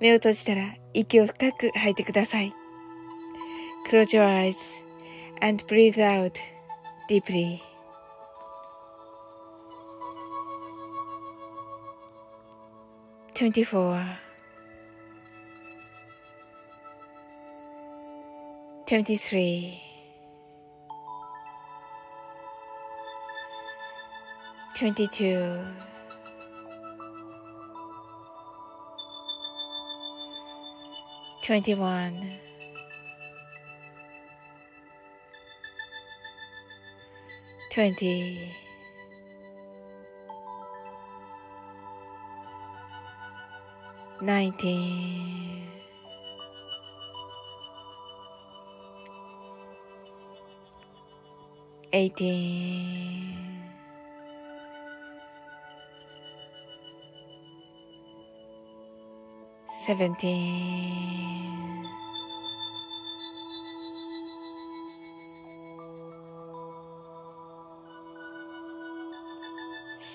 目を閉じたら息を深く吐いてください。Close your eyes and breathe out deeply. 24 23 22 21 20 19 18 17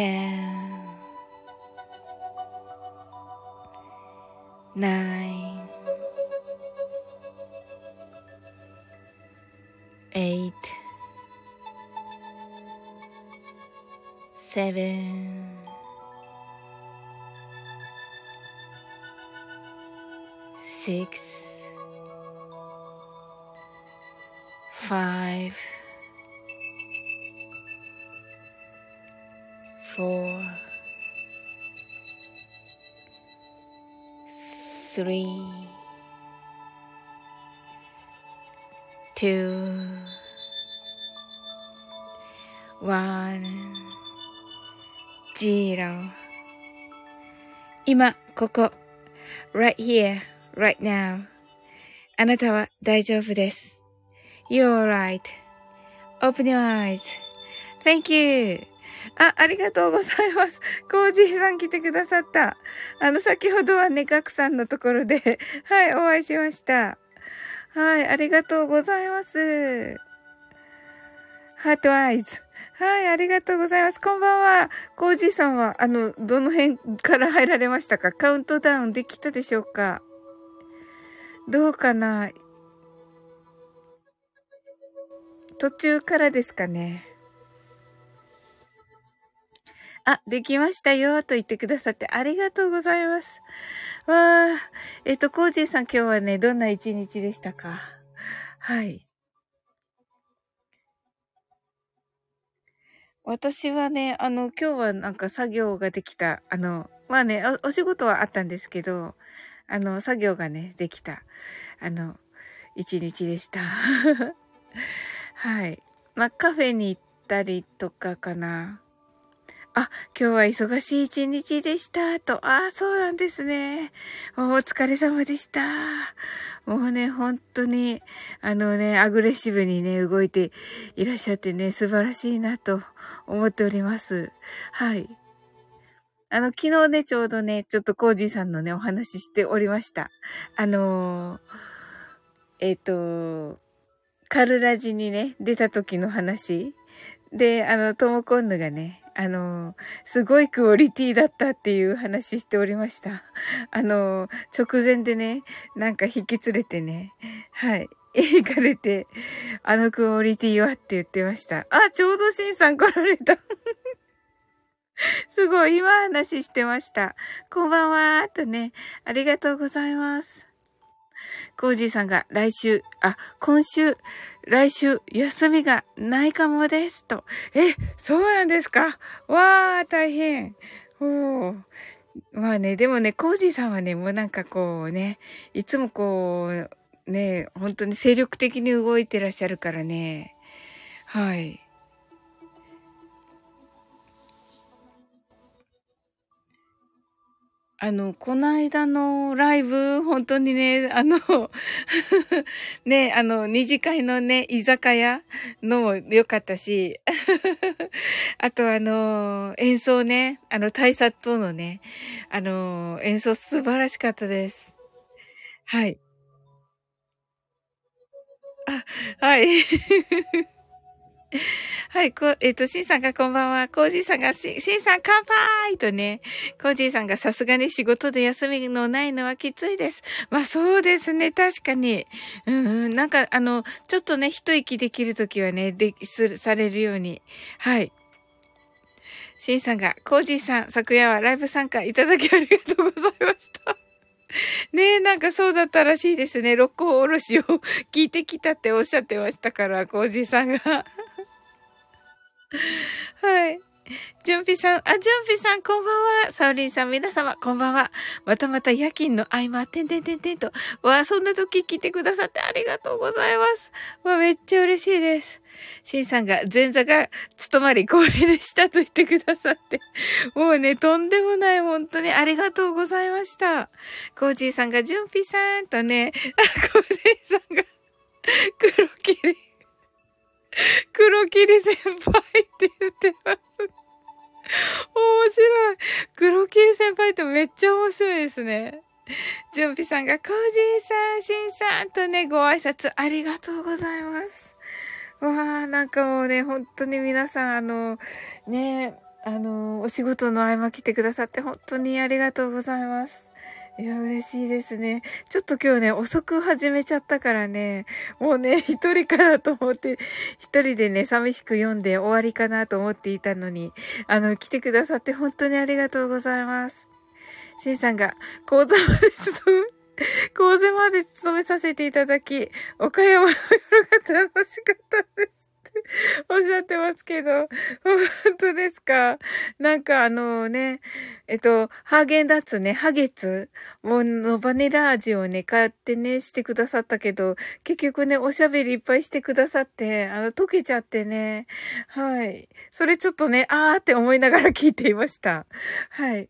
Ten, nine, eight, seven, zero 今、ここ。right here, right now. あなたは大丈夫です。You're right.Open your eyes.Thank you. あ、ありがとうございます。コージーさん来てくださった。あの、先ほどはね、ガクさんのところで、はい、お会いしました。はい、ありがとうございます。ハートアイズ。はい、ありがとうございます。こんばんは。コージーさんは、あの、どの辺から入られましたか？カウントダウンできたでしょうか？どうかな？途中からですかね？あ、できましたよ、と言ってくださってありがとうございます。わあ、えっと、コージーさん今日はね、どんな一日でしたか？はい。私はね、あの、今日はなんか作業ができた、あの、まあねお、お仕事はあったんですけど、あの、作業がね、できた、あの、一日でした。はい。まあ、カフェに行ったりとかかな。あ、今日は忙しい一日でした。と。ああ、そうなんですね。お疲れ様でした。もうね、本当に、あのね、アグレッシブにね、動いていらっしゃってね、素晴らしいなと思っております。はい。あの、昨日ね、ちょうどね、ちょっとコージーさんのね、お話ししておりました。あのー、えっ、ー、と、カルラジにね、出た時の話。で、あの、トモコンヌがね、あの、すごいクオリティだったっていう話しておりました。あの、直前でね、なんか引き連れてね、はい、行かれて、あのクオリティはって言ってました。あ、ちょうどシンさん来られた。すごい、今話してました。こんばんはとね、ありがとうございます。コージーさんが来週、あ、今週、来週、休みがないかもです。と。え、そうなんですか？わー、大変。おまあね、でもね、コージーさんはね、もうなんかこうね、いつもこう、ね、本当に精力的に動いてらっしゃるからね。はい。あの、この間のライブ、本当にね、あの ね、あの、二次会のね、居酒屋のも良かったし、あとあの、演奏ね、あの、大佐とのね、あの、演奏素晴らしかったです。はい。はい。はい、こ、えっ、ー、と、シンさんがこんばんは。コージーさんが、シンさん乾杯とね、コージーさんがさすがに仕事で休みのないのはきついです。まあそうですね、確かに。うん、うん、なんか、あの、ちょっとね、一息できるときはね、で、す、されるように。はい。シンさんが、コージーさん、昨夜はライブ参加いただきありがとうございました。ねえ、なんかそうだったらしいですね。六甲おろしを聞いてきたっておっしゃってましたから、コージーさんが。はい。ジュンピさん、あ、ジュンピさん、こんばんは。サウリンさん、皆様、こんばんは。またまた夜勤の合間、てんてんてんてんと。わ、そんな時来てくださってありがとうございます。わ、めっちゃ嬉しいです。シンさんが前座が務まり光栄でしたと言ってくださって。もうね、とんでもない、本当にありがとうございました。コージーさんが、ジュンピさんとね、あ、コージーさんが、黒霧。黒霧先輩って言ってます。面白い。黒霧先輩ってめっちゃ面白いですね。ジュンピさんが、コージーさん、シンさんとね、ご挨拶ありがとうございます。わあ、なんかもうね、本当に皆さん、あの、ね、あの、お仕事の合間来てくださって本当にありがとうございます。いや、嬉しいですね。ちょっと今日ね、遅く始めちゃったからね、もうね、一人かなと思って、一人でね、寂しく読んで終わりかなと思っていたのに、あの、来てくださって本当にありがとうございます。シンさんが、講座まで勤め、講座まで勤めさせていただき、岡山の夜が楽しかったです。おっしゃってますけど、本当ですか？なんかあのね、えっと、ハーゲンダッツね、ハゲツものバニラ味をね、買ってね、してくださったけど、結局ね、おしゃべりいっぱいしてくださって、あの、溶けちゃってね、はい。それちょっとね、あーって思いながら聞いていました。はい。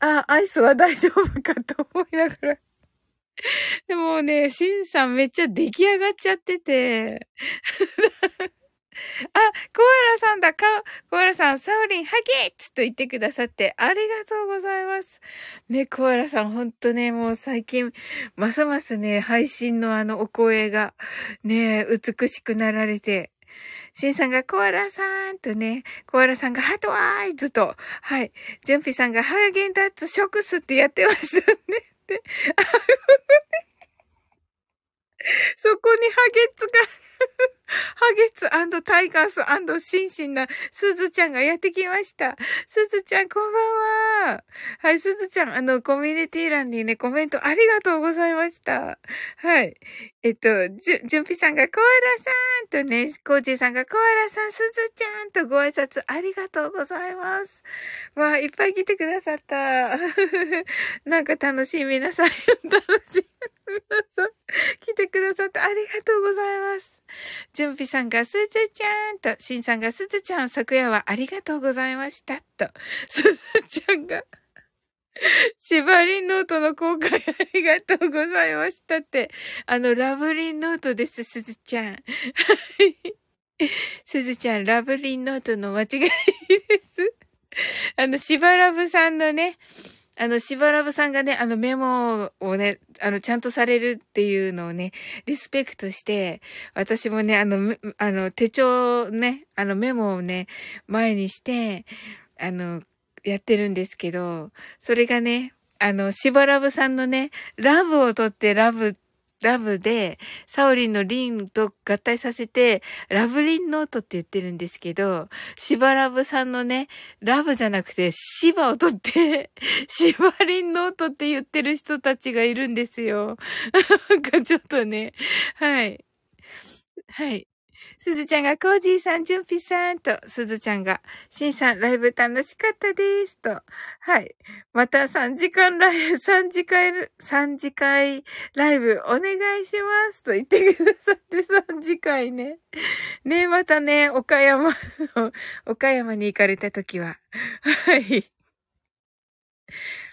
あ、アイスは大丈夫かと思いながら。でもね、シンさんめっちゃ出来上がっちゃってて。あ、コアラさんだ、か、コアラさん、サウリン、ハゲッツと言ってくださって、ありがとうございます。ね、コアラさん、ほんとね、もう最近、ますますね、配信のあのお声が、ね、美しくなられて、シンさんがコアラさんとね、コアラさんがハートアイズと、はい、ジュンピさんがハーゲンダッツショックスってやってましたね って。そこにハゲツがハゲツタイガースシンシンなスズちゃんがやってきました。スズちゃんこんばんは。はい、スズちゃん、あの、コミュニティ欄にね、コメントありがとうございました。はい。えっと、じゅ、じゅんぴさんがコアラさんんとね、コージーさんがコアラさん、スズちゃんとご挨拶ありがとうございます。わあ、いっぱい来てくださった。なんか楽しい皆さん、楽しい。皆さん、来てくださってありががとうございます。準備さんがすずちゃんと、しんさんがすずちゃん、昨夜はありがとうございましたと、すずちゃんがシバリンノートの公開ありがとうございましたって。あの、ラブリンノートです、すずちゃん。すずちゃん、ラブリンノートの間違いです。あの、しばらぶさんのね、あの、しばらぶさんがね、あのメモをね、あの、ちゃんとされるっていうのをね、リスペクトして、私もね、あの、あの、手帳ね、あのメモをね、前にして、あの、やってるんですけど、それがね、あの、しばらぶさんのね、ラブを取ってラブ、ラブで、サオリンのリンと合体させて、ラブリンノートって言ってるんですけど、しばらぶさんのね、ラブじゃなくて、シバを取って、シバリンノートって言ってる人たちがいるんですよ。なんかちょっとね、はい。はい。すずちゃんが、コージーさん、じゅんぴさんと、すずちゃんが、しんさん、ライブ楽しかったです。と。はい。また3時間ライブ、3時間、3時間ライブお願いします。と言ってくださって3時間ね。ねまたね、岡山の、岡山に行かれた時は。はい。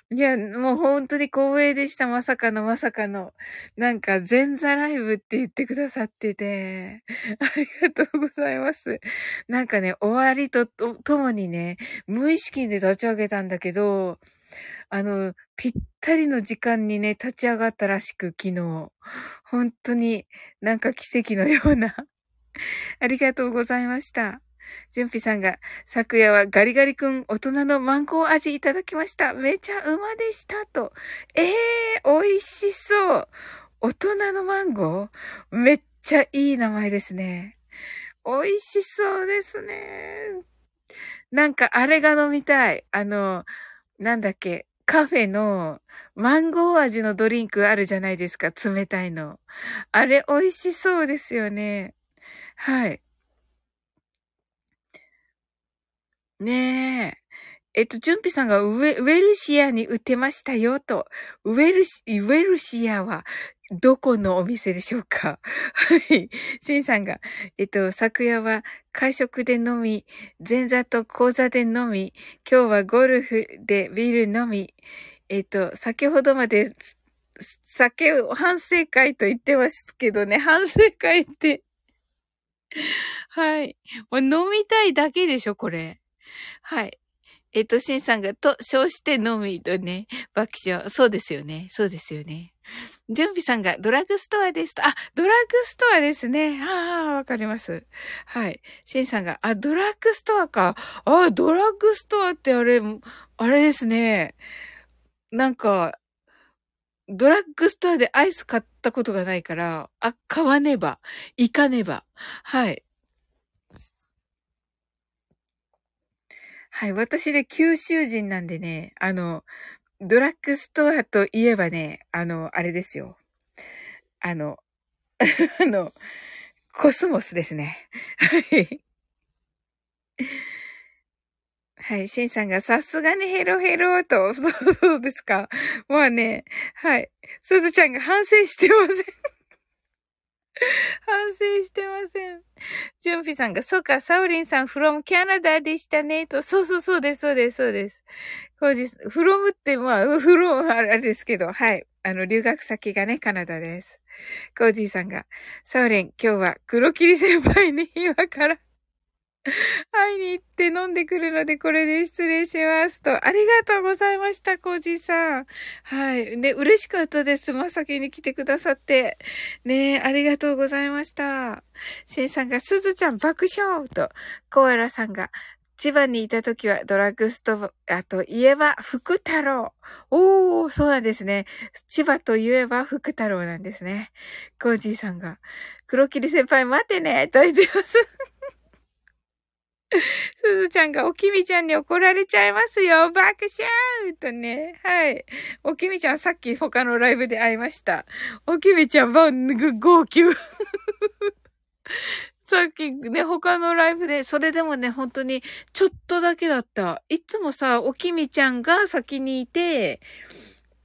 いや、もう本当に光栄でした。まさかのまさかの。なんか、前座ライブって言ってくださってて、ありがとうございます。なんかね、終わりととともにね、無意識で立ち上げたんだけど、あの、ぴったりの時間にね、立ち上がったらしく、昨日。本当になんか奇跡のようなありがとうございました。じゅんぴさんが、昨夜はガリガリ君大人のマンゴー味いただきました。めちゃうまでしたと。ええー、美味しそう。大人のマンゴー？めっちゃいい名前ですね。美味しそうですね。なんかあれが飲みたい。あの、なんだっけ、カフェのマンゴー味のドリンクあるじゃないですか、冷たいの。あれ美味しそうですよね。はい。ねえ。えっと、ジュンピさんがウェウェルシアに売ってましたよと。ウェルシ、ウェルシアはどこのお店でしょうか？はい。シンさんが、えっと、昨夜は会食で飲み、前座と講座で飲み、今日はゴルフでビール飲み、えっと、先ほどまで酒を反省会と言ってますけどね、反省会ってはい。飲みたいだけでしょ、これ。はい。えっ、と、シンさんが、と、称して飲みとね、爆笑。そうですよね。そうですよね。準備さんが、ドラッグストアですと。あ、ドラッグストアですね。ああ、わかります。はい。シンさんが、あ、ドラッグストアか。あ、ドラッグストアってあれ、あれですね。なんか、ドラッグストアでアイス買ったことがないから、あ、買わねば、行かねば。はい。はい。私ね、九州人なんでね、あの、ドラッグストアといえばね、あの、あれですよ。あの、あの、コスモスですね。はい。はい。シンさんがさすがにヘロヘロと、そうそうですか。まあね、はい。すずちゃんが反省してません。反省してません。ジュンピさんが、そうか、サウリンさん、フロムキャナダでしたね、と。そうそうそうです、そうです、そうです。コージ、from って、まあ、フロムあれですけど、はい。あの、留学先がね、カナダです。コージーさんが、サウリン、今日は黒霧先輩に今から会いに行って飲んでくるので、これで失礼しますと。ありがとうございました、コージーさん。はい。ね、嬉しかったです。まさきに来てくださって。ね、ありがとうございました。シンさんが、すずちゃん爆笑と、コアラさんが、千葉にいた時はドラッグストアといえば福太郎。おー、そうなんですね。千葉といえば福太郎なんですね。コージーさんが、黒霧先輩待ってねと言ってます。すずちゃんがおきみちゃんに怒られちゃいますよ。爆笑とね。はい。おきみちゃんさっき他のライブで会いました。おきみちゃんは号泣。さっきね、他のライブで、それでもね、本当にちょっとだけだった。いつもさ、おきみちゃんが先にいて、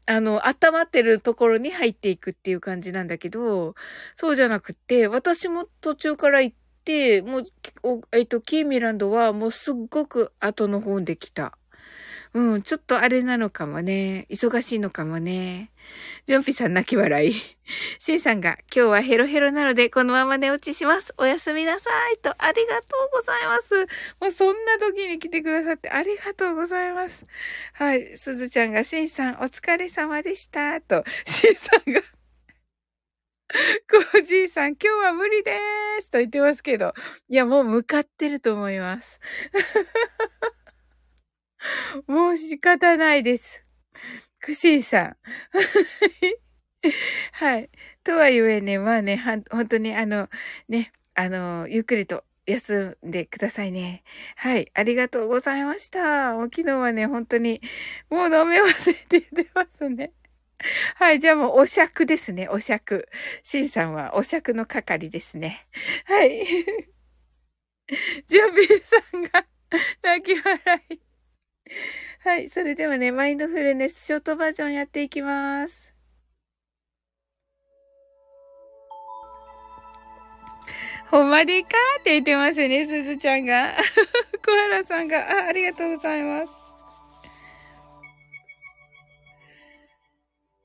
あの、温まってるところに入っていくっていう感じなんだけど、そうじゃなくて、私も途中から行って、もう、えっと、キーミランドはもうすっごく後の方で来た。うん、ちょっとあれなのかもね。忙しいのかもね。ジョンピさん泣き笑い。シンさんが、今日はヘロヘロなので、このまま寝落ちします。おやすみなさい。と、ありがとうございます。もうそんな時に来てくださってありがとうございます。はい。すずちゃんが、シンさん、お疲れ様でした。と、シンさんが、コージーさん、今日は無理でーすと言ってますけど。いや、もう向かってると思います。もう仕方ないです。クシーさん。はい。とはゆえね、まあね、は、本当にあの、ね、あの、ゆっくりと休んでくださいね。はい。ありがとうございました。もう昨日はね、本当に、もう飲め忘れて出ますね。はい。じゃあもうお酌ですね。お酌。シンさんはお酌の係ですね。はい。ジョビーさんが泣き笑い。はい。それではね、マインドフルネスショートバージョンやっていきます。ほんまでか？って言ってますね、すずちゃんが。小原さんが、あ、ありがとうございます。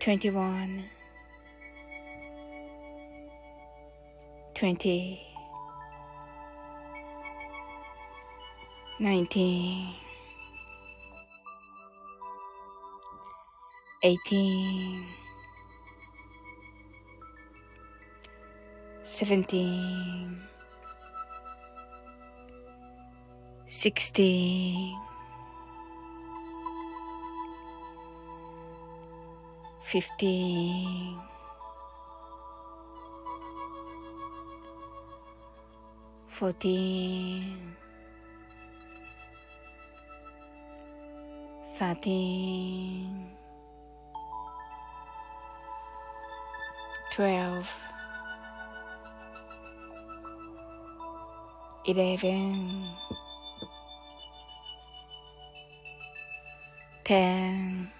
21 20 19 18 17 16 15 14 13 12 11 10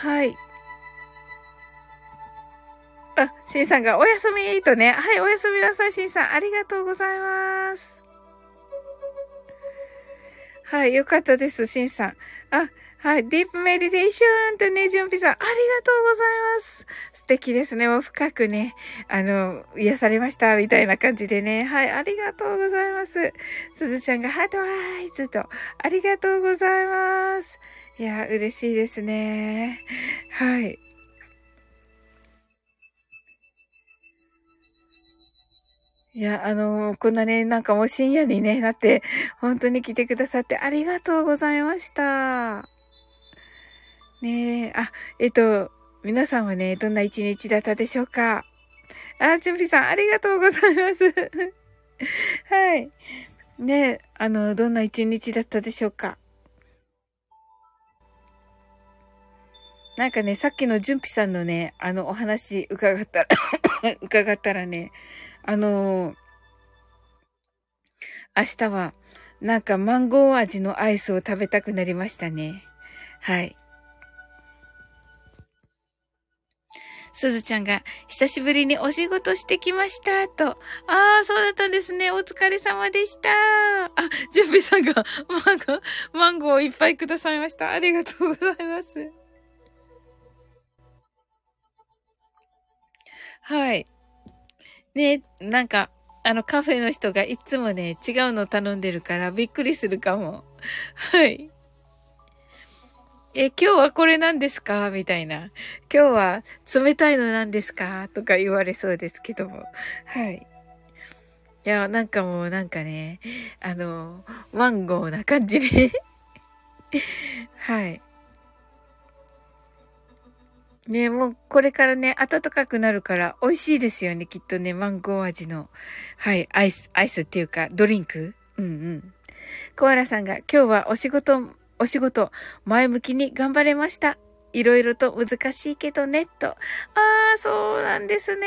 はい。あ、しんさんがおやすみとね。はい、おやすみなさい、しんさん。ありがとうございます。はい、よかったです、しんさん。あ、はい。ディープメディテーションとね、ジュンピさん、ありがとうございます。素敵ですね。もう深くね、あの、癒されました、みたいな感じでね。はい。ありがとうございます。すずちゃんがハートワイズと、ありがとうございます。いや、嬉しいですね。はい。いや、あのー、こんなね、なんかもう深夜にね、なって、本当に来てくださってありがとうございました。ねえ、あ、えっと、皆さんはね、どんな一日だったでしょうか？あ、準備さん、ありがとうございます。はい。ねえ、あの、どんな一日だったでしょうか？なんかね、さっきの純ピさんのね、あのお話伺ったら 伺ったらね、あのー、明日は、なんかマンゴー味のアイスを食べたくなりましたね。はい。すずちゃんが、久しぶりにお仕事してきました、と。ああ、そうだったんですね。お疲れ様でした。あ、準備さんが、マンゴー、マンゴーをいっぱいくださいました。ありがとうございます。はい。ね、なんか、あのカフェの人がいつもね、違うの頼んでるからびっくりするかも。はい。え、今日はこれ何ですか？みたいな。今日は冷たいの何ですか？とか言われそうですけども。はい。いや、なんかもうなんかね、あの、マンゴーな感じで はい。ねもうこれからね、暖かくなるから美味しいですよね、きっとね、マンゴー味の。はい、アイス、アイスっていうか、ドリンクうんうん。コアラさんが今日はお仕事、お仕事、前向きに頑張れました。いろいろと難しいけどね、と。ああ、そうなんですね。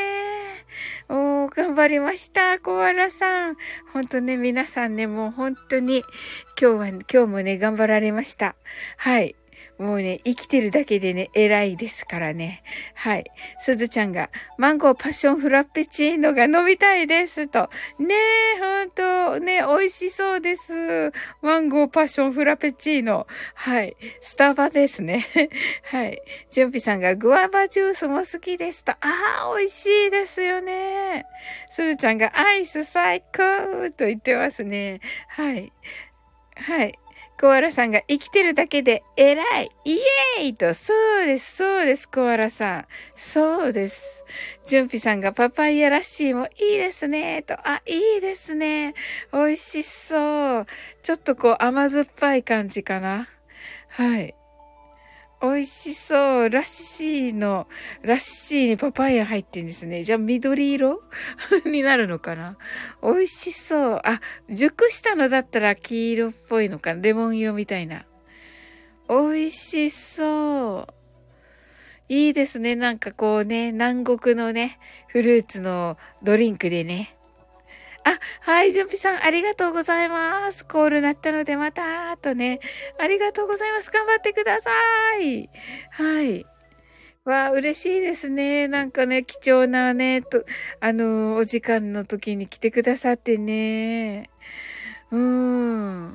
おー、頑張りました、コアラさん。ほんとね、皆さんね、もう本当に、今日は、今日もね、頑張られました。はい。もうね、生きてるだけでね、偉いですからね。はい。すずちゃんが、マンゴーパッションフラッペチーノが飲みたいです。と。ねえ、ほんと、ね、美味しそうです。マンゴーパッションフラペチーノ。はい。スタバですね。はい。ジュンピさんが、グアバジュースも好きです。と。ああ、美味しいですよね。すずちゃんが、アイス最高と言ってますね。はい。はい。コアラさんが生きてるだけで偉いイエーイと、そうです、そうです、コアラさん。そうです。ジュンピさんがパパイヤラッシーもいいですね、と。あ、いいですね。美味しそう。ちょっとこう甘酸っぱい感じかな。はい。美味しそう。ラッシーの、ラッシーにパパイヤ入ってんですね。じゃあ緑色？になるのかな？美味しそう。あ、熟したのだったら黄色っぽいのかな？レモン色みたいな。美味しそう。いいですね。なんかこうね、南国のね、フルーツのドリンクでね。あ、はい、ジュンピさん、ありがとうございます。コール鳴ったので、また、とね。ありがとうございます。頑張ってください。はい。わあ、嬉しいですね。なんかね、貴重なね、と、あの、お時間の時に来てくださってね。うーん。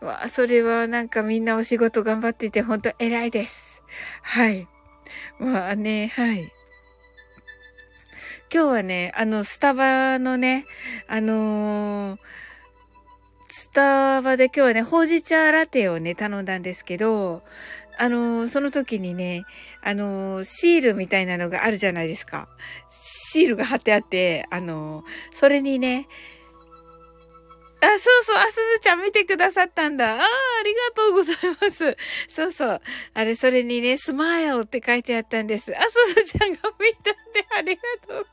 わあ、それはなんかみんなお仕事頑張ってて、ほんと偉いです。はい。まあね、はい。今日はね、あの、スタバのね、あのー、スタバで今日はね、ほうじ茶ラテをね、頼んだんですけど、あのー、その時にね、あのー、シールみたいなのがあるじゃないですか。シールが貼ってあって、あのそれにね、あ、そうそう、あ、すずちゃん見てくださったんだ。ああ、ありがとうございます。そうそう。あれ、それにね、スマイルって書いてあったんです。あ、すずちゃんが見たんで、ありがとう。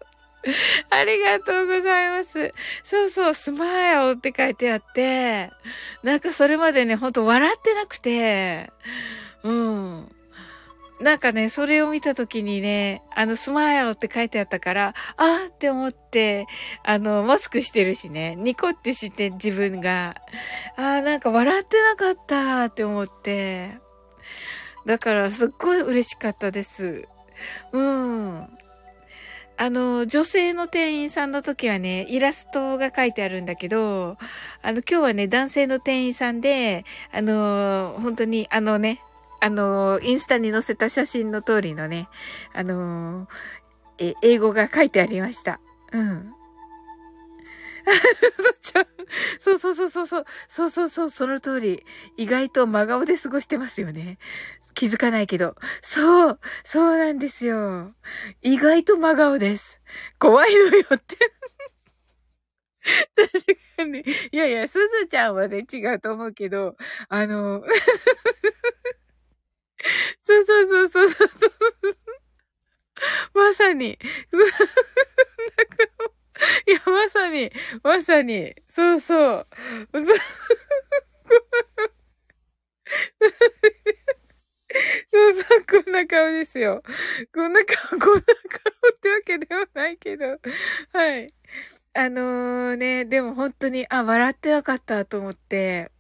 ありがとうございます。そうそう、スマイルって書いてあって、なんかそれまでね、ほんと笑ってなくて、うん。なんかね、それを見たときにね、あの、スマイルって書いてあったから、あーって思って、あの、マスクしてるしね、ニコってして自分が、あーなんか笑ってなかったって思って、だからすっごい嬉しかったです。うん。あの、女性の店員さんの時はね、イラストが書いてあるんだけど、あの、今日はね、男性の店員さんで、あの、本当に、あのね、あの、インスタに載せた写真の通りのね、あの、え、英語が書いてありました。うん。そうそうそうそうそう、そうそうそう、その通り、意外と真顔で過ごしてますよね。気づかないけど。そう、そうなんですよ。意外と真顔です。怖いのよって確かに。いやいや、すずちゃんはね、違うと思うけど、あの、そうそうそうそうそう。まさに。いや、まさに、まさに、そうそう。そうそう、こんな顔ですよ。こんな顔、こんな顔ってわけではないけど。はい。あのー、ね、でも本当に、あ、笑ってなかったと思って。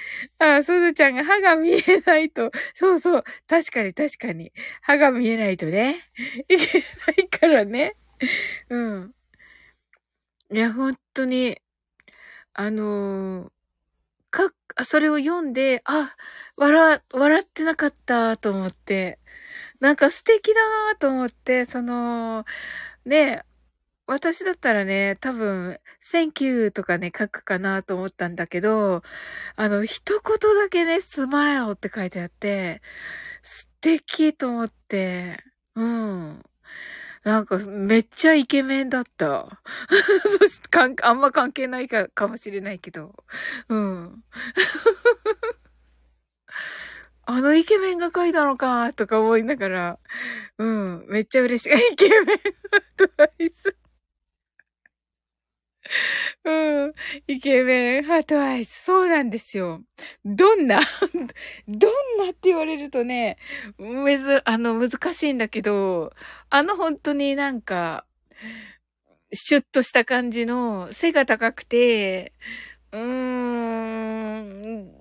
あ、すずちゃんが歯が見えないと、そうそう、確かに確かに。歯が見えないとね、いけないからね。うん。いや、本当に、あのー、か、それを読んで、あ、笑、笑ってなかったと思って、なんか素敵だなと思って、その、ね、私だったらね、多分、Thank you とかね、書くかなと思ったんだけど、あの、一言だけね、スマイルって書いてあって、素敵と思って、うん。なんか、めっちゃイケメンだった。かん、あんま関係ないか、かもしれないけど。うん。あのイケメンが書いたのか、とか思いながら、うん、めっちゃ嬉しい。イケメンドバイス。うん。イケメン、ハートアイス。そうなんですよ。どんな？どんなって言われるとね、むず、あの、難しいんだけど、あの本当になんか、シュッとした感じの、背が高くて、うーん、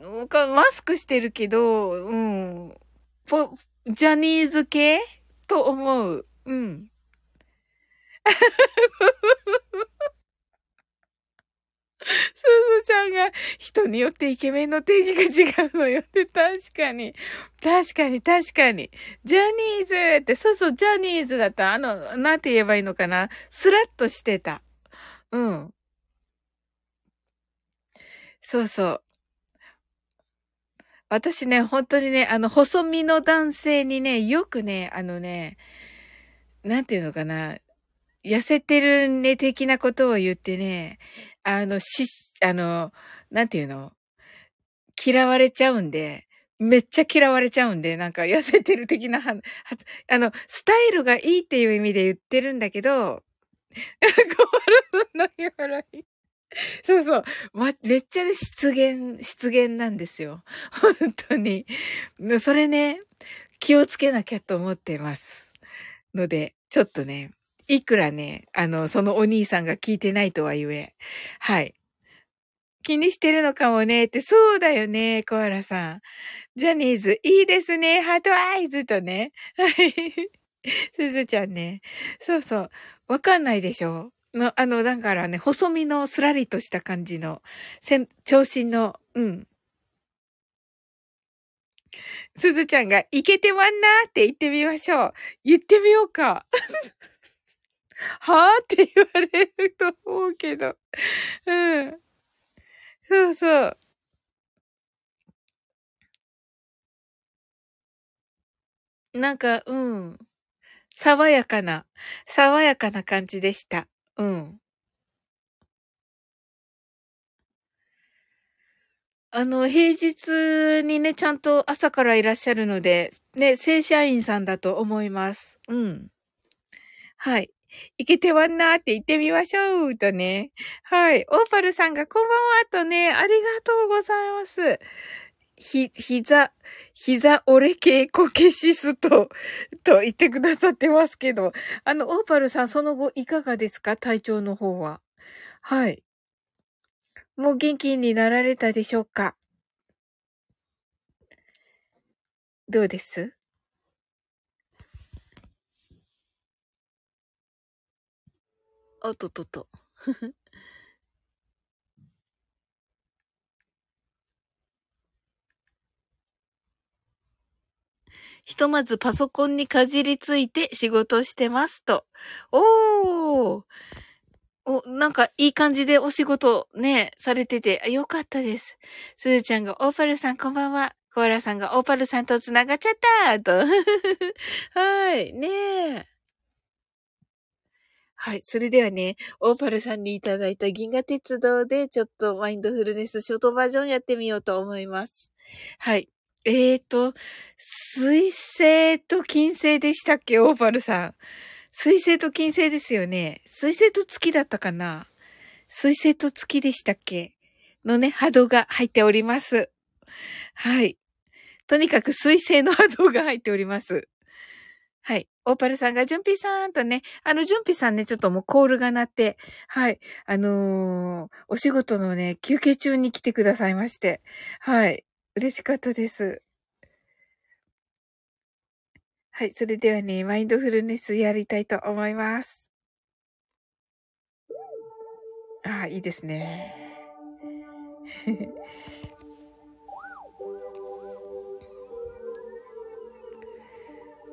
マスクしてるけど、うん、ポ、ジャニーズ系？と思う。うん。すずちゃんが人によってイケメンの定義が違うのよって、確かに。確かに、確かに。ジャニーズって、そうそう、ジャニーズだった。あの、なんて言えばいいのかな。スラッとしてた。うん。そうそう。私ね、本当にね、あの、細身の男性にね、よくね、あのね、なんていうのかな。痩せてるね、的なことを言ってね、あの、し、あの、なんていうの？嫌われちゃうんで、めっちゃ嫌われちゃうんで、なんか痩せてる的な、あの、スタイルがいいっていう意味で言ってるんだけど、困るの笑い。そうそう。ま、めっちゃね、失言、失言なんですよ。本当に。それね、気をつけなきゃと思ってます。ので、ちょっとね、いくらね、あの、そのお兄さんが聞いてないとは言え。はい。気にしてるのかもねって、そうだよね、コアラさん。ジャニーズ、いいですね、ハートアイズとね。はい。すずちゃんね。そうそう。わかんないでしょの、あの、だからね、細身のスラリとした感じの、せん、長身の、うん。すずちゃんが、いけてまんなーって言ってみましょう。言ってみようか。はぁって言われると思うけど。うん。そうそう。なんか、うん。爽やかな、爽やかな感じでした。うん。あの、平日にね、ちゃんと朝からいらっしゃるので、ね、正社員さんだと思います。うん。はい。いけてわんなーって言ってみましょうとね。はい。オーパルさんがこんばんはとね、ありがとうございます。ひ、膝、膝折れ系コケシストと言ってくださってますけど、あの、オーパルさんその後いかがですか？体調の方は。はい。もう元気になられたでしょうか？どうです？おっとっとっと。ひとまずパソコンにかじりついて仕事してますと。おー。お、なんかいい感じでお仕事ね、されてて、よかったです。すずちゃんが、オーパルさんこんばんは。コアラさんが、オーパルさんと繋がっちゃったと。はい、ねえ。はい。それではね、オーパルさんにいただいた銀河鉄道でちょっとマインドフルネスショートバージョンやってみようと思います。はい。えーと、水星と金星でしたっけ？オーパルさん。水星と金星ですよね。水星と月だったかな？水星と月でしたっけ？のね、波動が入っております。はい。とにかく水星の波動が入っております。はい。オーパルさんが、ジュンピーさんとね、あの、ジュンピーさんね、ちょっともうコールが鳴って、はい。あのー、お仕事のね、休憩中に来てくださいまして、はい。嬉しかったです。はい。それではね、マインドフルネスやりたいと思います。ああ、いいですね。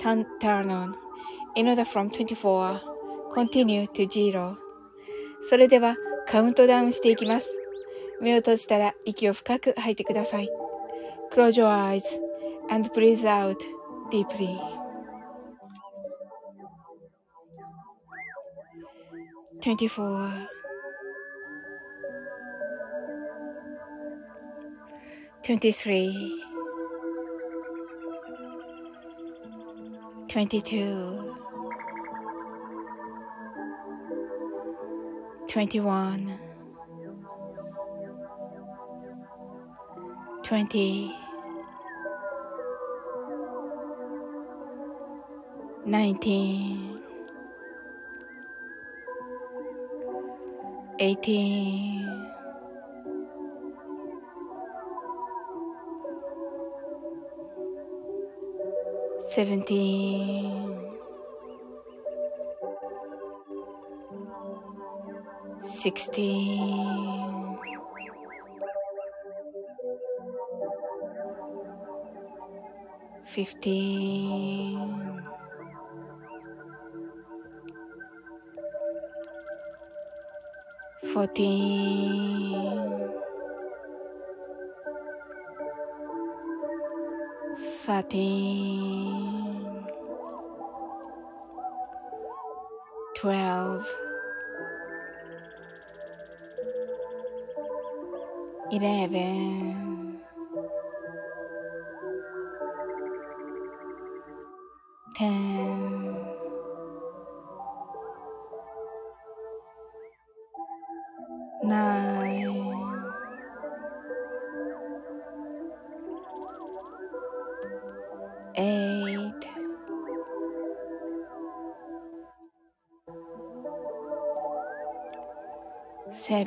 turn, turn on. In order from 24, continue to 0. それではカウントダウンしていきます。目を閉じたら息を深く吐いてください。Close your eyes and breathe out deeply. 24 23 22 21 20 19 18 seventeen, sixteen, fifteen, fourteen. thirteen 12 11 10 9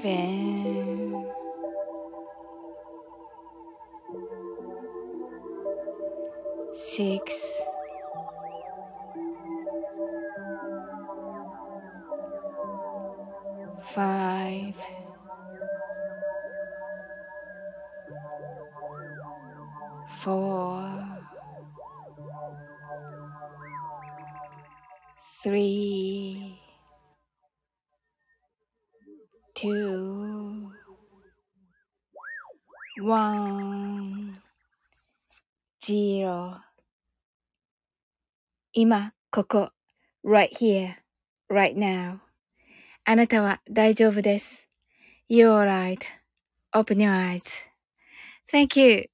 Marvin. 今、ここ、right here, right now あなたは大丈夫です。You're right.Open your eyes.Thank you.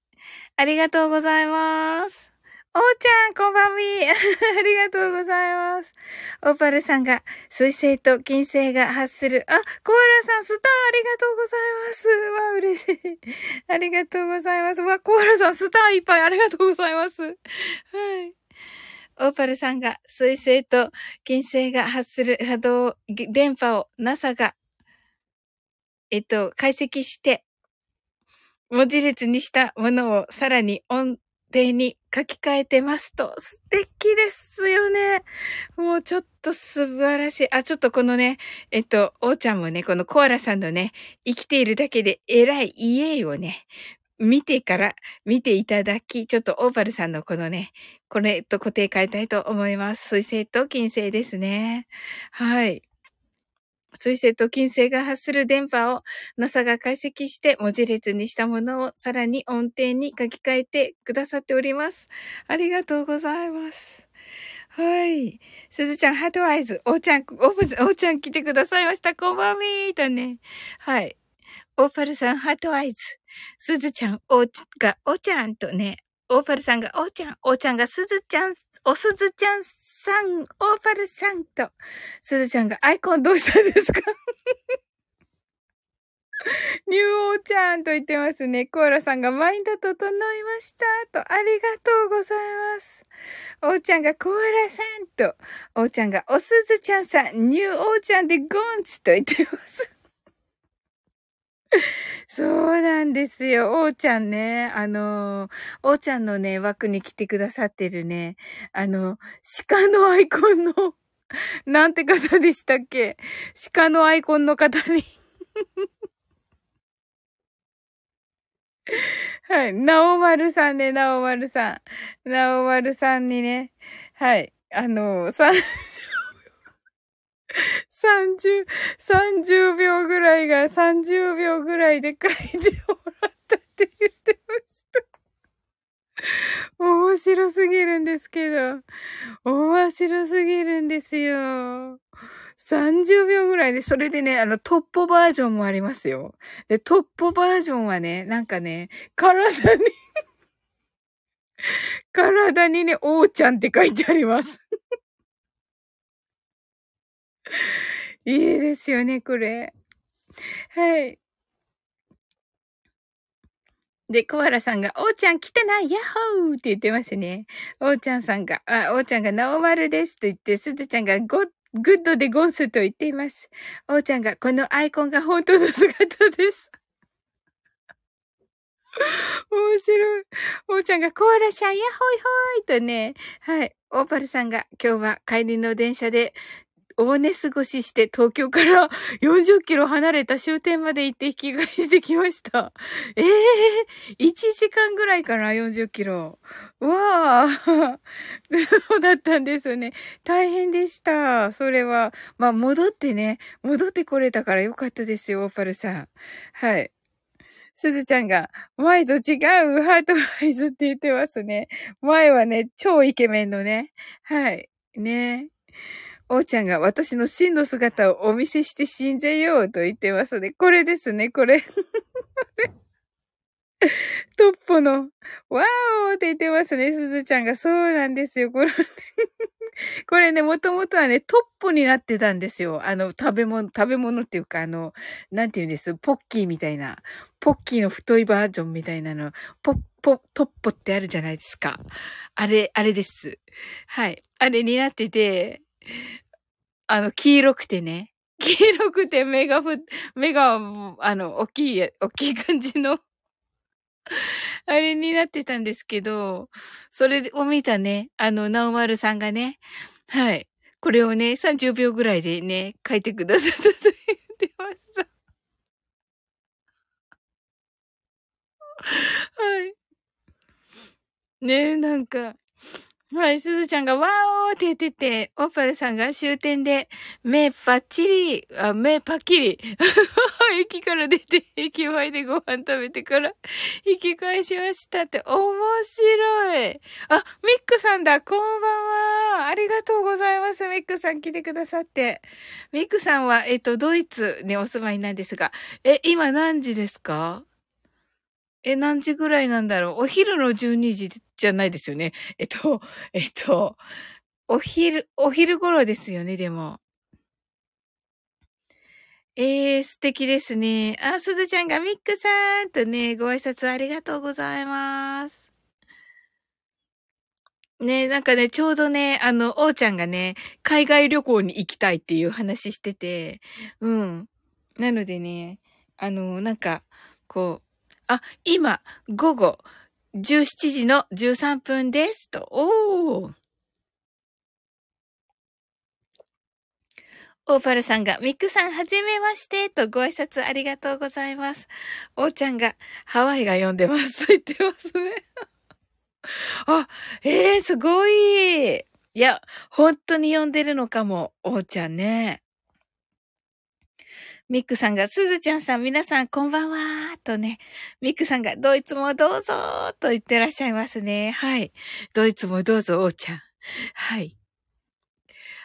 ありがとうございます。おーちゃん、こんばんみ。ありがとうございます。オーパルさんが、水星と金星が発する。あ、コアラさん、スターありがとうございます。わ、嬉しい。ありがとうございます。わ、コアラさん、スターいっぱいありがとうございます。はい。オーパルさんが水星と金星が発する波動、電波を NASA が、えっと、解析して、文字列にしたものをさらに音程に書き換えてますと、素敵ですよね。もうちょっと素晴らしい。あ、ちょっとこのね、えっと、おーちゃんもね、このコアラさんのね、生きているだけで偉い家をね、見てから、見ていただき、ちょっとオーパルさんのこのね、これと固定変えたいと思います。水星と金星ですね。はい。水星と金星が発する電波を NASA が解析して文字列にしたものをさらに音程に書き換えてくださっております。ありがとうございます。はい。すずちゃん、ハートアイズ。おーちゃん、おーちゃん来てくださいました。こんばんみーとね。はい。オーパルさん、ハートアイズ。すずちゃん、おーが、おーちゃんとね。オーパルさんが、おーちゃん、おーちゃんが、すずちゃん、おすずちゃんさん、オーパルさんと、すずちゃんがアイコンどうしたんですか？ニューオーちゃんと言ってますね。コーラさんがマインド整いました。と、ありがとうございます。おーちゃんがコーラさんと、おーちゃんがおすずちゃんさん、ニューオーちゃんでゴンツと言ってます。そうなんですよ。おーちゃんね、あのおーちゃんのね、枠に来てくださってるね、あの、鹿のアイコンの なんて方でしたっけ？鹿のアイコンの方に はい。なおまるさんね、なおまるさん。なおまるさんにね、はい。あの、さ、30、30秒ぐらいが30秒ぐらいで書いてもらったって言ってました。面白すぎるんですけど。面白すぎるんですよ。30秒ぐらいで、それでね、あの、トッポバージョンもありますよ。で、トッポバージョンはね、なんかね、体に体にね、おーちゃんって書いてあります いいですよね、これ。はい。で、コアラさんが、おーちゃん来てないヤッホーって言ってますね。おーちゃんさんが、あ、おーちゃんがノーマルですと言って、すずちゃんがゴッ、グッドでゴンスと言っています。おーちゃんが、このアイコンが本当の姿です。面白い。おーちゃんがコアラシャン、ヤッホイホイとね、はい。オーパルさんが今日は帰りの電車で大寝過ごしして東京から 40キロ離れた終点まで行って引き返してきました。ええー、1時間ぐらいかな、40キロ。わあ、そうだったんですよね。大変でした。それは。まあ、戻ってね、戻ってこれたからよかったですよ、オーパルさん。はい。すずちゃんが、前と違うハートアイズって言ってますね。前はね、超イケメンのね。はい。ね。おーちゃんが私の真の姿をお見せして死んじゃようと言ってますね。これですね、これ。トッポの、ワーオって言ってますね、すずちゃんが。そうなんですよ、これ。これね、もともとはね、トッポになってたんですよ。あの、食べ物、食べ物っていうか、あの、なんて言うんです、ポッキーみたいな。ポッキーの太いバージョンみたいなの。ポッポ、トッポってあるじゃないですか。あれ、あれです。はい。あれになってて、あの、黄色くてね。黄色くて目がふ、目が、あの、大きい、大きい感じの あれになってたんですけど、それを見たね、あの、なおまるさんがね、はい。これをね、30秒ぐらいでね、書いてくださったと言ってました。はい。ねえ、なんか、はい、すずちゃんがワーオーって言ってて、オーパルさんが終点で、目パッチリ、あ、目パッキリ。駅から出て、駅前でご飯食べてから、引き返しましたって、面白い。あ、ミックさんだ、こんばんは。ありがとうございます。ミックさん来てくださって。ミックさんは、えっと、ドイツにお住まいなんですが、え、今何時ですか？え、何時ぐらいなんだろう？お昼の12時じゃないですよね。えっと、えっと、お昼、お昼頃ですよね、でも。ええー、素敵ですね。あ、すずちゃんがミックさんとね、ご挨拶ありがとうございます。ね、なんかね、ちょうどね、あの、おーちゃんがね、海外旅行に行きたいっていう話してて、うん。なのでね、あの、なんか、こう、あ、今、午後、17時の13分です。と、おー。オーパルさんが、ミックさん、はじめまして、とご挨拶ありがとうございます。おーちゃんが、ハワイが読んでます、と言ってますね。あ、ええー、すごい。いや、本当に呼んでるのかも、おーちゃんね。ミックさんが、すずちゃんさん、皆さん、こんばんはとね、ミックさんが、ドイツもどうぞと言ってらっしゃいますね。はい。ドイツもどうぞ、おーちゃん。はい。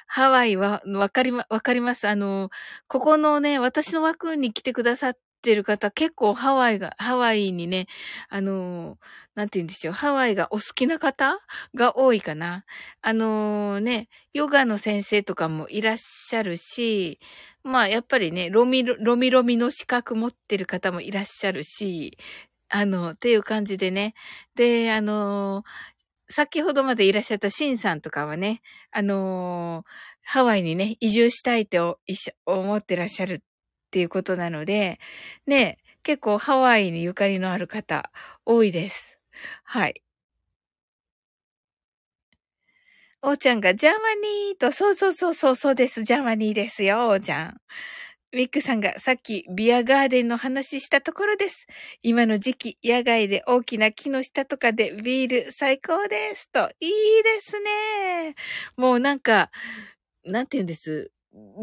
ハワイは、わかりま、わかります。あの、ここのね、私の枠に来てくださってる方、結構ハワイが、ハワイにね、あの、なんて言うんでしょう、ハワイがお好きな方が多いかな。あのー、ね、ヨガの先生とかもいらっしゃるし、まあやっぱりね、ロミ、ロミロミの資格持ってる方もいらっしゃるし、あの、っていう感じでね。で、あのー、先ほどまでいらっしゃったシンさんとかはね、あの、ハワイにね、移住したいって思ってらっしゃるっていうことなので、ね、結構ハワイにゆかりのある方多いです。はい。おーちゃんが Germany と、そうそうそうそうそうです。 Germany ですよ、おーちゃん。ウィックさんがさっきビアガーデンの話したところです。今の時期、野外で大きな木の下とかでビール最高です。と、いいですね。もうなんか、なんて言うんです？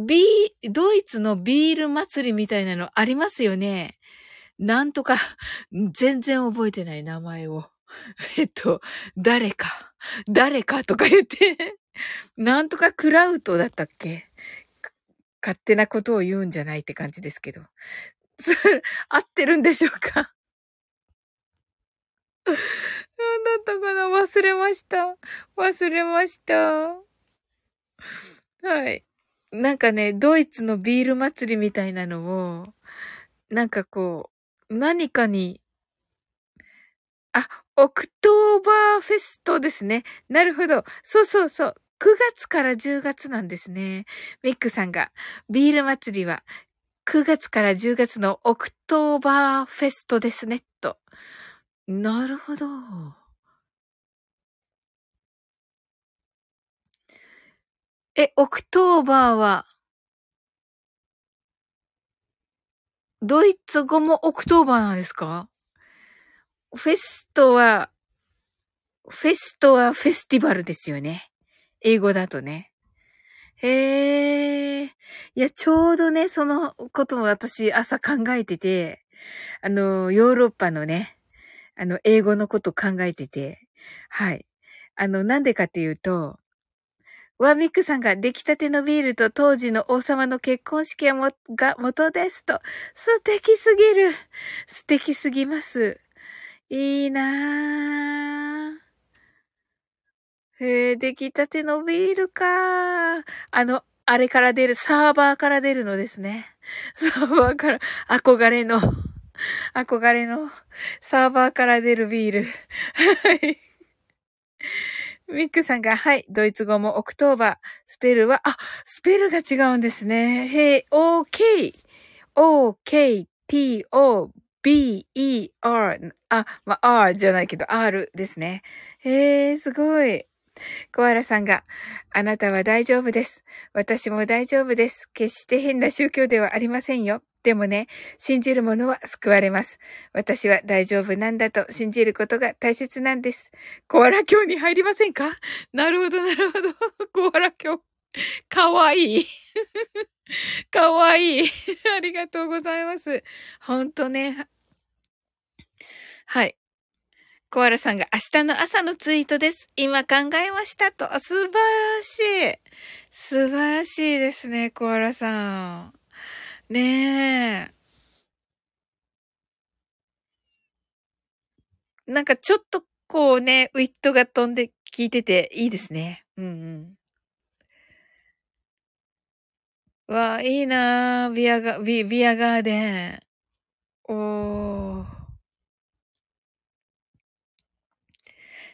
ビー、ドイツのビール祭りみたいなのありますよね。なんとか、全然覚えてない名前を。えっと、誰か、誰かとか言って なんとかクラウトだったっけ？勝手なことを言うんじゃないって感じですけど。それ合ってるんでしょうか？何だったかな？忘れました。忘れました。はい。なんかね、ドイツのビール祭りみたいなのを、なんかこう、何かに、あ、オクトーバーフェストですね。なるほど。そうそうそう。9月から10月なんですね。ミックさんが、ビール祭りは9月から10月のオクトーバーフェストですね、と。なるほど。え、 October は、ドイツ語も Oktober なんですか？ Fest は、 Fest はフェスティバルですよね。英語だとね。へえ。いや、ちょうどね、そのことも私朝考えてて、あの、ヨーロッパのね、あの、英語のこと考えてて、はい。あの、なんでかっていうと、ワーミックさんが出来たてのビールと当時の王様の結婚式がも元ですと。素敵すぎる。素敵すぎます。いいなぁ。へえ、出来たてのビールかあの、あれから出る、サーバーから出るのですね。サーバーから、憧れの、憧れの、サーバーから出るビール。はい。ミックさんが、はい、ドイツ語も Oktober。スペルは、あ、スペルが違うんですね。へい、 O, K, T, O, B, E, R. あ、まあ、R じゃないけど、R ですね。へえ、すごい。コアラさんが、あなたは大丈夫です。私も大丈夫です。決して変な宗教ではありませんよ。でもね、信じる者は救われます。私は大丈夫なんだと信じることが大切なんです。コアラ教に入りませんか？なるほど、なるほど。コアラ教。かわいい。かわいい。ありがとうございます。ほんとね。はい。コアラさんが明日の朝のツイートです。今考えましたと。素晴らしい。素晴らしいですね、コアラさん。ねえ。なんかちょっとこうね、ウィットが飛んで聞いてていいですね。うんうん。わあ、いいなビアガ、ビ、ビアガーデン。おー。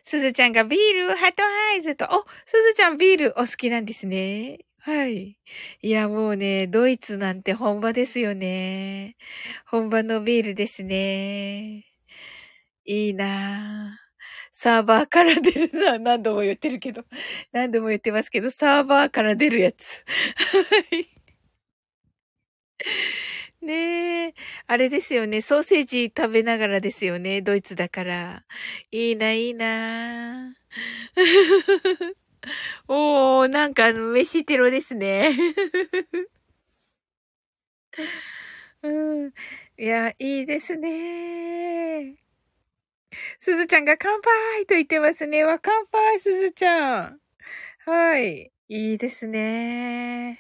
すずちゃんがビール、ハトアイズと、お、すずちゃんビールお好きなんですね。はい。いや、もうね、ドイツなんて本場ですよね。本場のビールですね。いいなぁ。サーバーから出るな。何度も言ってるけど。何度も言ってますけど、サーバーから出るやつ。はい。ねえ。あれですよね。ソーセージ食べながらですよね。ドイツだから。いいな、いいな。おー、なんかあの、飯テロですね。うん。いや、いいですね。すずちゃんが乾杯と言ってますね。わ、乾杯、すずちゃん。はい。いいですね。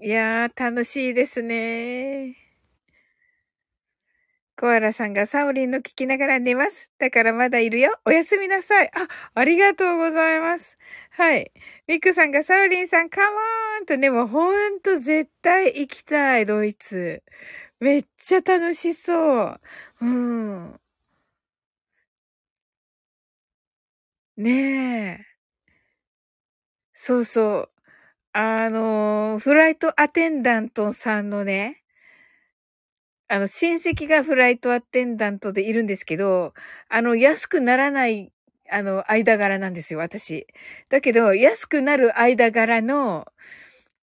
いやー、楽しいですね。コアラさんがサオリンの聞きながら寝ます。だからまだいるよ。おやすみなさい。あ、ありがとうございます。はい。ミクさんがサオリンさんカモーンとね、もうほんと絶対行きたい、ドイツ。めっちゃ楽しそう。うん。ねえ。そうそう。あの、フライトアテンダントさんのね、あの、親戚がフライトアテンダントでいるんですけど、あの、安くならない、あの、間柄なんですよ、私。だけど、安くなる間柄の、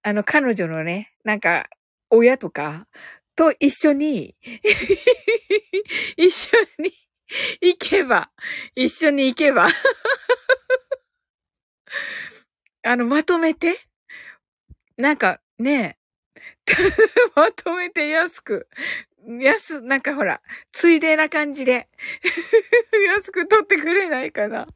あの、彼女のね、なんか、親とか、と一緒に 一緒に行けば、一緒に行けばあの、まとめて、なんかね、まとめて安く、安、なんかほら、ついでな感じで 安く取ってくれないかな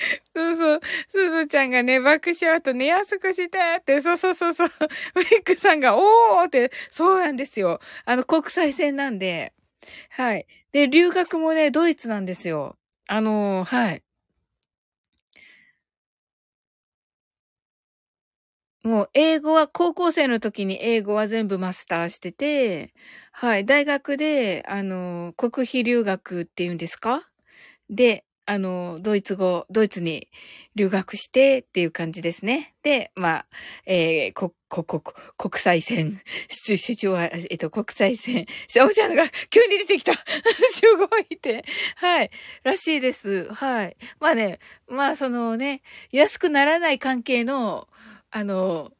そうそう。すずちゃんがね、爆笑とね、安くしてって、そうそうそうそう。メイクさんが、おーって、そうなんですよ。あの、国際線なんで。はい。で、留学もね、ドイツなんですよ。あのー、はい。もう英語は高校生の時に英語は全部マスターしてて、はい、大学で、あの、国費留学っていうんですか？で、あの、ドイツ語、ドイツに留学してっていう感じですね。で、まあ、えー、こ、こ、こ、国際線、主張は、えっと、国際線、おちゃんが急に出てきた すごいって。はい。らしいです。はい。まあね、まあそのね、安くならない関係の、あの、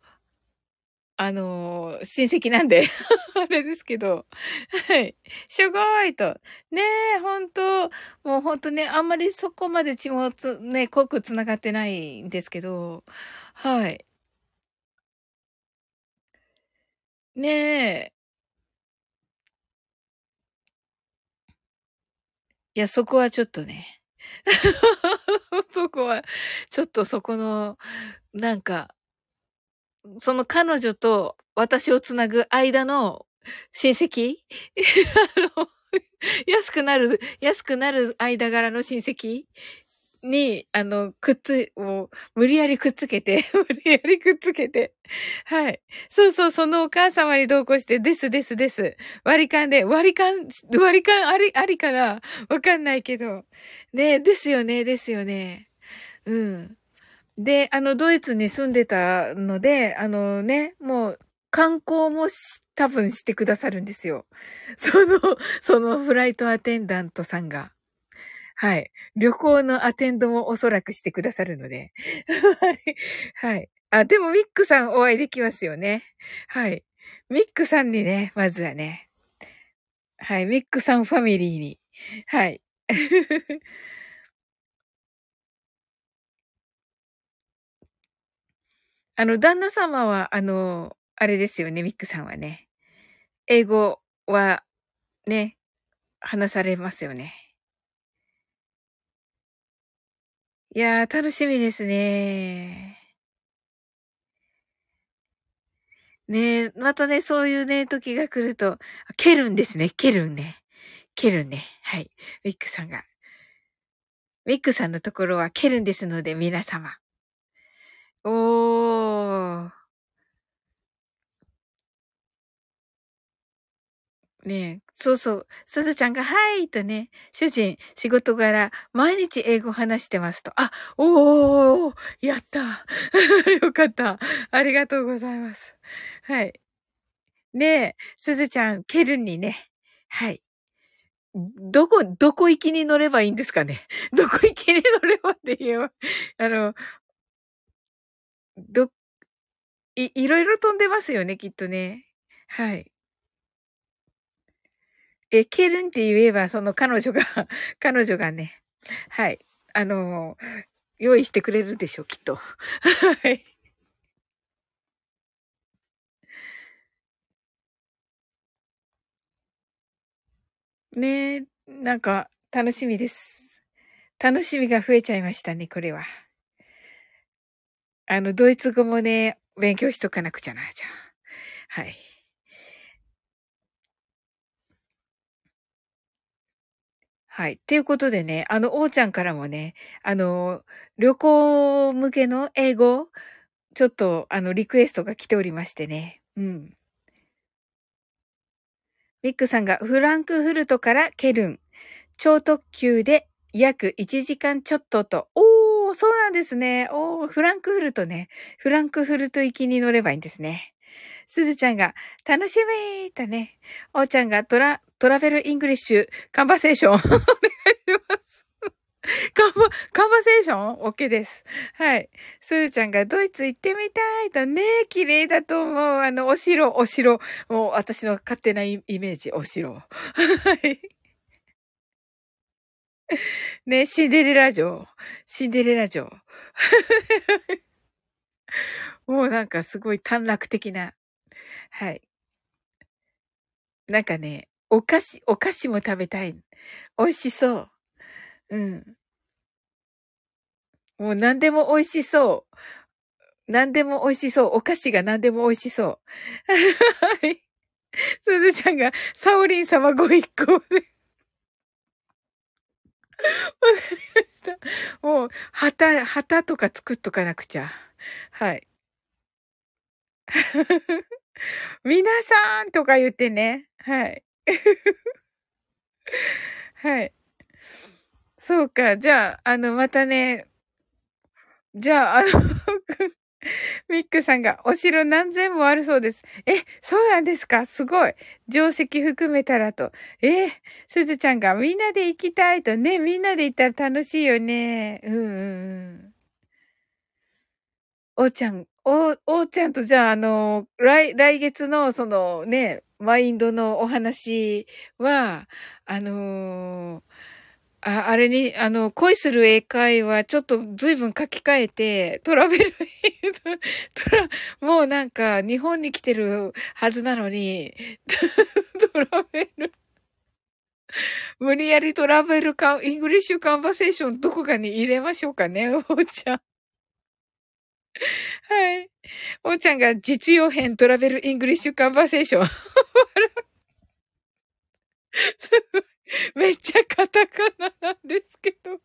あの、親戚なんで あれですけど、はい。しょごいと。ねえ、ほんと、もうほんとね、あんまりそこまで血もつ、ね、濃く繋がってないんですけど、はい。ねえ。いや、そこはちょっとね。そこは、ちょっとそこの、なんか、その彼女と私をつなぐ間の親戚、安くなる、安くなる間柄の親戚？に、あの、くっつ、もう、無理やりくっつけて、無理やりくっつけて。はい。そうそう、そのお母様に同行して、ですですです。割り勘で、割り勘、割り勘あり、ありかな？わかんないけど。ねですよね、ですよね。うん。で、あの、ドイツに住んでたので、あのね、もう、観光もし多分してくださるんですよ。その、そのフライトアテンダントさんが。はい。旅行のアテンドもおそらくしてくださるので。はい。あ、でもミックさんお会いできますよね。はい。ミックさんにね、まずはね。はい。ミックさんファミリーに。はい。あの、旦那様は、あの、あれですよね、ミックさんはね。英語は、ね、話されますよね。いやー、楽しみですね。ねえ、またね、そういうね、時が来ると、ケルンですね、ケルンね。ケルンね。はい。ミックさんが。ミックさんのところはケルンですので、皆様。おー。ねえ、そうそう。すずちゃんが、はいとね、主人、仕事柄、毎日英語話してますと。あ、おー、やった よかった。ありがとうございます。はい。ねえ、すずちゃん、ケルンにね、はい。どこ、どこ行きに乗ればいいんですかね どこ行きに乗ればって言えば、あの、ど、い、いろいろ飛んでますよね、きっとね。はい。え、ケルンって言えば、その彼女が 彼女がね、はい、あの用意してくれるでしょう、きっと。はい。ねえ、なんか、楽しみです。楽しみが増えちゃいましたね、これは。あの、ドイツ語もね、勉強しとかなくちゃな、じゃあ。はい。はい。っていうことでね、あの、おーちゃんからもね、あの、旅行向けの英語、ちょっと、あの、リクエストが来ておりましてね。うん。ミックさんがフランクフルトからケルン。超特急で約1時間ちょっとと。おー、そうなんですね。おー、フランクフルトね。フランクフルト行きに乗ればいいんですね。すずちゃんが、楽しみーとね。おーちゃんが tra、travel English、conversation。お願いします。 conver、conversation ?OK です。はい。すずちゃんがドイツ行ってみたいとね、綺麗だと思う。あの、お城、お城。もう私の勝手なイメージ、お城。はい。ね、シンデレラ城。シンデレラ城。もうなんかすごい短絡的な。はい。なんかね、お菓子、お菓子も食べたい。美味しそう。うん。もう何でも美味しそう。何でも美味しそう。お菓子が何でも美味しそう。はい。すずちゃんが、サオリン様ご一行で。わかりました。もう、旗、旗とか作っとかなくちゃ。はい。皆さんとか言ってね。はい。はい。そうか。じゃあ、あの、またね、じゃあ、あのミックさんが、お城何千もあるそうです。え、そうなんですか？すごい。定石含めたらと。えすずちゃんが、みんなで行きたいとね、みんなで行ったら楽しいよね。うんうんうん。おーちゃん、お、おーちゃんとじゃあ、あの、来、来月の、そのね、マインドのお話は、あのーあ、あれに、あの、恋する英会話、ちょっと随分書き換えて、 travel、tra、もうなんか、日本に来てるはずなのに、travel、無理やり travel con、English conversation どこかに入れましょうかね、おーちゃん。はい。おーちゃんが実用編 Travel English Conversation。すごい。めっちゃカタカナなんですけど。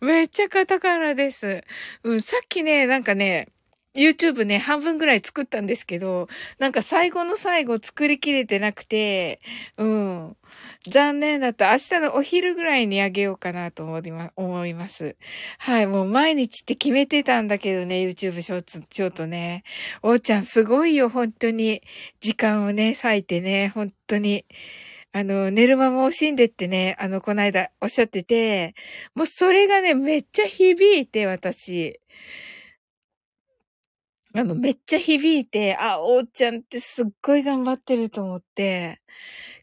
めっちゃカタカナです。うん、さっきね、なんかね、YouTube ね、半分ぐらい作ったんですけど、なんか最後の最後作りきれてなくて、うん。残念だった。明日のお昼ぐらいにあげようかなと思いま思います。はい、もう毎日って決めてたんだけどね、YouTube ショーツ、ショートね。おーちゃんすごいよ、本当に。時間をね、割いてね、本当に。あの、寝る間も惜しんでってね、あの、この間おっしゃってて、もうそれがね、めっちゃ響いて、私。あの、めっちゃ響いて、あ、おーちゃんってすっごい頑張ってると思って、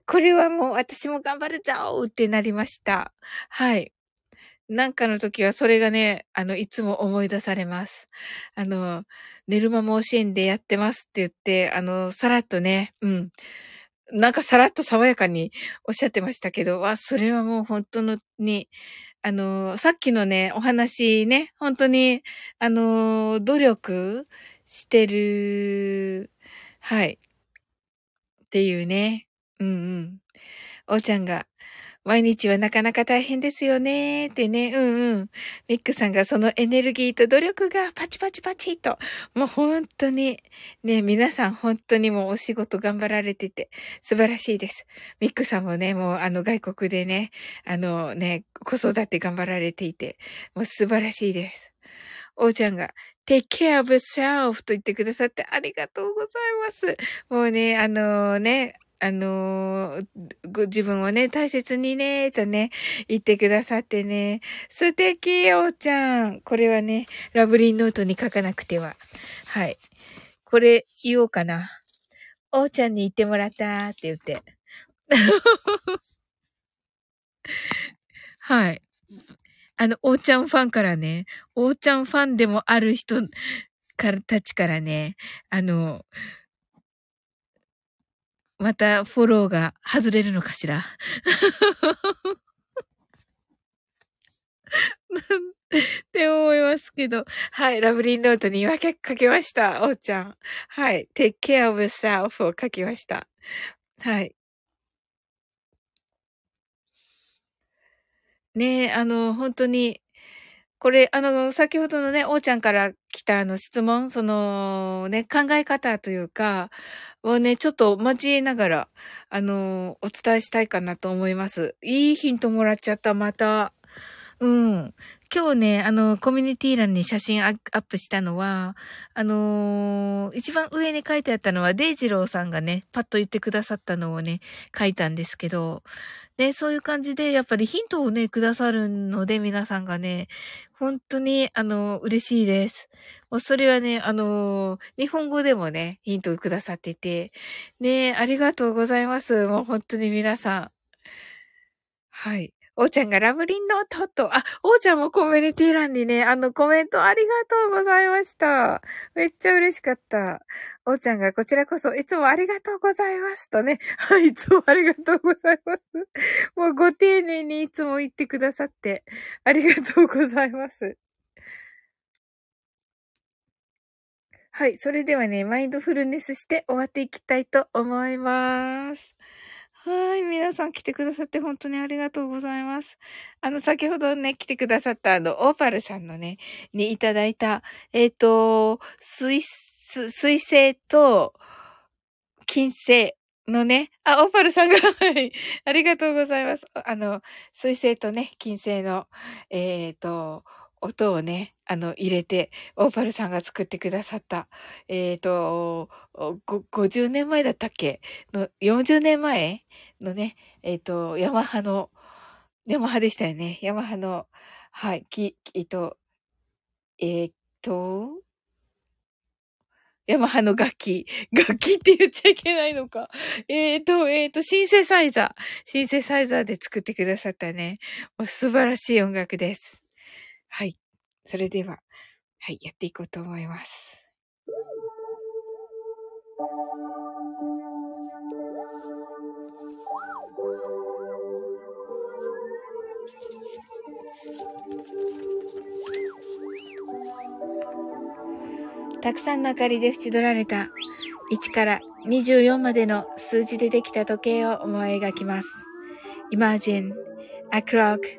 これはもう私も頑張るぞってなりました。はい。なんかの時はそれがね、あの、いつも思い出されます。あの、寝る間も惜しんでやってますって言って、あの、さらっとね、うん。なんかさらっと爽やかに おっしゃってましたけど、わ、それはもう本当のに、あの、さっきのね、お話ね、本当に、あの、努力してる、はい。っていうね。うんうん。おーちゃんが、毎日はなかなか大変ですよねってね。うんうん。ミックさんがそのエネルギーと努力がパチパチパチと。もう本当に、ね、皆さん本当にもうお仕事頑張られてて素晴らしいです。ミックさんもね、もうあの外国でね、あのね、子育て頑張られていて、もう素晴らしいです。おうちゃんが、take care of yourself と言ってくださってありがとうございます。もうね、あのー、ね、あのー、ご自分をね、大切にね、とね、言ってくださってね。素敵、おうちゃん。これはね、ラブリーノートに書かなくては。はい。これ言おうかな。おうちゃんに言ってもらったって言って。はい。あの、おうちゃんファンからね、おうちゃんファンでもある人から、たちからね、あの、またフォローが外れるのかしら？って思いますけど。はい。ラブリーノートに分けかけました。おうちゃん。はい。take care of yourself を書きました。はい。ねえ、あの、本当に、これ、あの、先ほどのね、おうちゃんから来たあの質問、そのね、考え方というか、をね、ちょっと交えながら、あの、お伝えしたいかなと思います。いいヒントもらっちゃった、また。うん。今日ね、あの、コミュニティ欄に写真アップしたのは、あのー、一番上に書いてあったのは、デイジローさんがね、パッと言ってくださったのをね、書いたんですけど、ね、そういう感じで、やっぱりヒントをね、くださるので、皆さんがね、本当に、あの、嬉しいです。もうそれはね、あの、日本語でもね、ヒントをくださってて、ね、ありがとうございます。もう本当に皆さん。はい。おーちゃんがラブリンノートと、あ、おーちゃんもコミュニティ欄にね、あのコメントありがとうございました。めっちゃ嬉しかった。おーちゃんがこちらこそいつもありがとうございますとね。はい、いつもありがとうございます。もうご丁寧にいつも言ってくださって、ありがとうございます。はい。それではね、マインドフルネスして終わっていきたいと思います。はい。皆さん来てくださって本当にありがとうございます。あの、先ほどね、来てくださったあの、オーパルさんのね、にいただいた、えっ、ー、と、水、水星と金星のね、あ、オーパルさんが、はい。ありがとうございます。あの、水星とね、金星の、えっ、ー、と、音をね、あの、入れて、オーパルさんが作ってくださった、えっ、ー、と、50年前だったっけ？の、40年前のね、えっ、ー、と、ヤマハの、ヤマハでしたよね。ヤマハの、はい、き、えっ、ー、と、えっ、と、ヤマハの楽器。楽器って言っちゃいけないのか。えっ、ー、と、えっ、ー、と、シンセサイザー。シンセサイザーで作ってくださったね。もう素晴らしい音楽です。はい。それでは、はい、やっていこうと思います。たくさんの明かりで縁取られた1から24までの数字でできた時計を思い描きます。Imagine a clock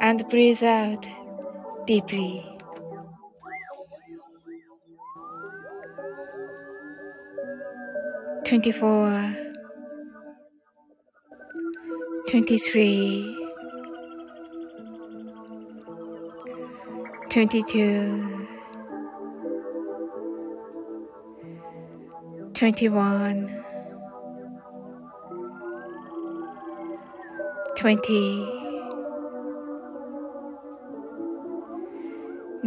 and breathe out deeply. Twenty four, twenty three, twenty two, twenty one, twenty.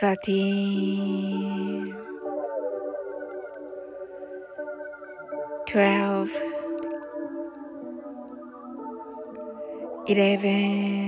13 12 11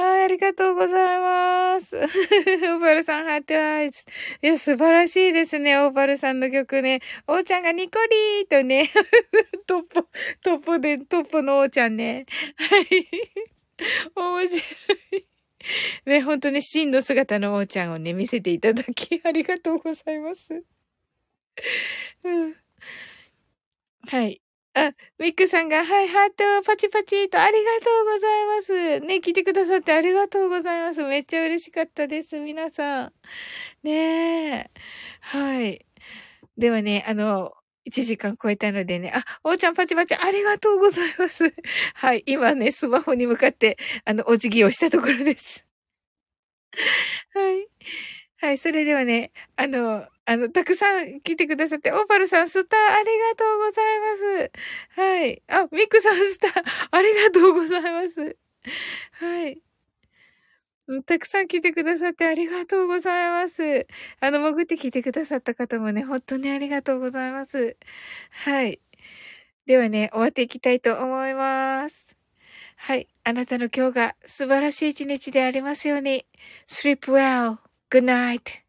はい、ありがとうございます。オーパルさん、ハートアイズ。いや、素晴らしいですね、オーパルさんの曲ね。おーちゃんがニコリーとね、トッポ、トッポで、トッポのおーちゃんね。はい。面白い。ね、本当に真の姿のおーちゃんをね、見せていただき、ありがとうございます。うん。はい。あ、ミックさんが、はい、ハート、パチパチと、ありがとうございます。ね、来てくださってありがとうございます。めっちゃ嬉しかったです、皆さん。ねえ。はい。ではね、あの、1時間超えたのでね、あ、おーちゃんパチパチありがとうございます。はい、今ね、スマホに向かって、あの、お辞儀をしたところです。はい。はい、それではね、あの、あの、たくさん来てくださって、オーパルさんスターありがとうございます。はい。あ、ミックさんスターありがとうございます。はい。たくさん来てくださってありがとうございます。あの、潜って来てくださった方もね、本当にありがとうございます。はい。ではね、終わっていきたいと思います。はい。あなたの今日が素晴らしい一日でありますように。Sleep well. Good night.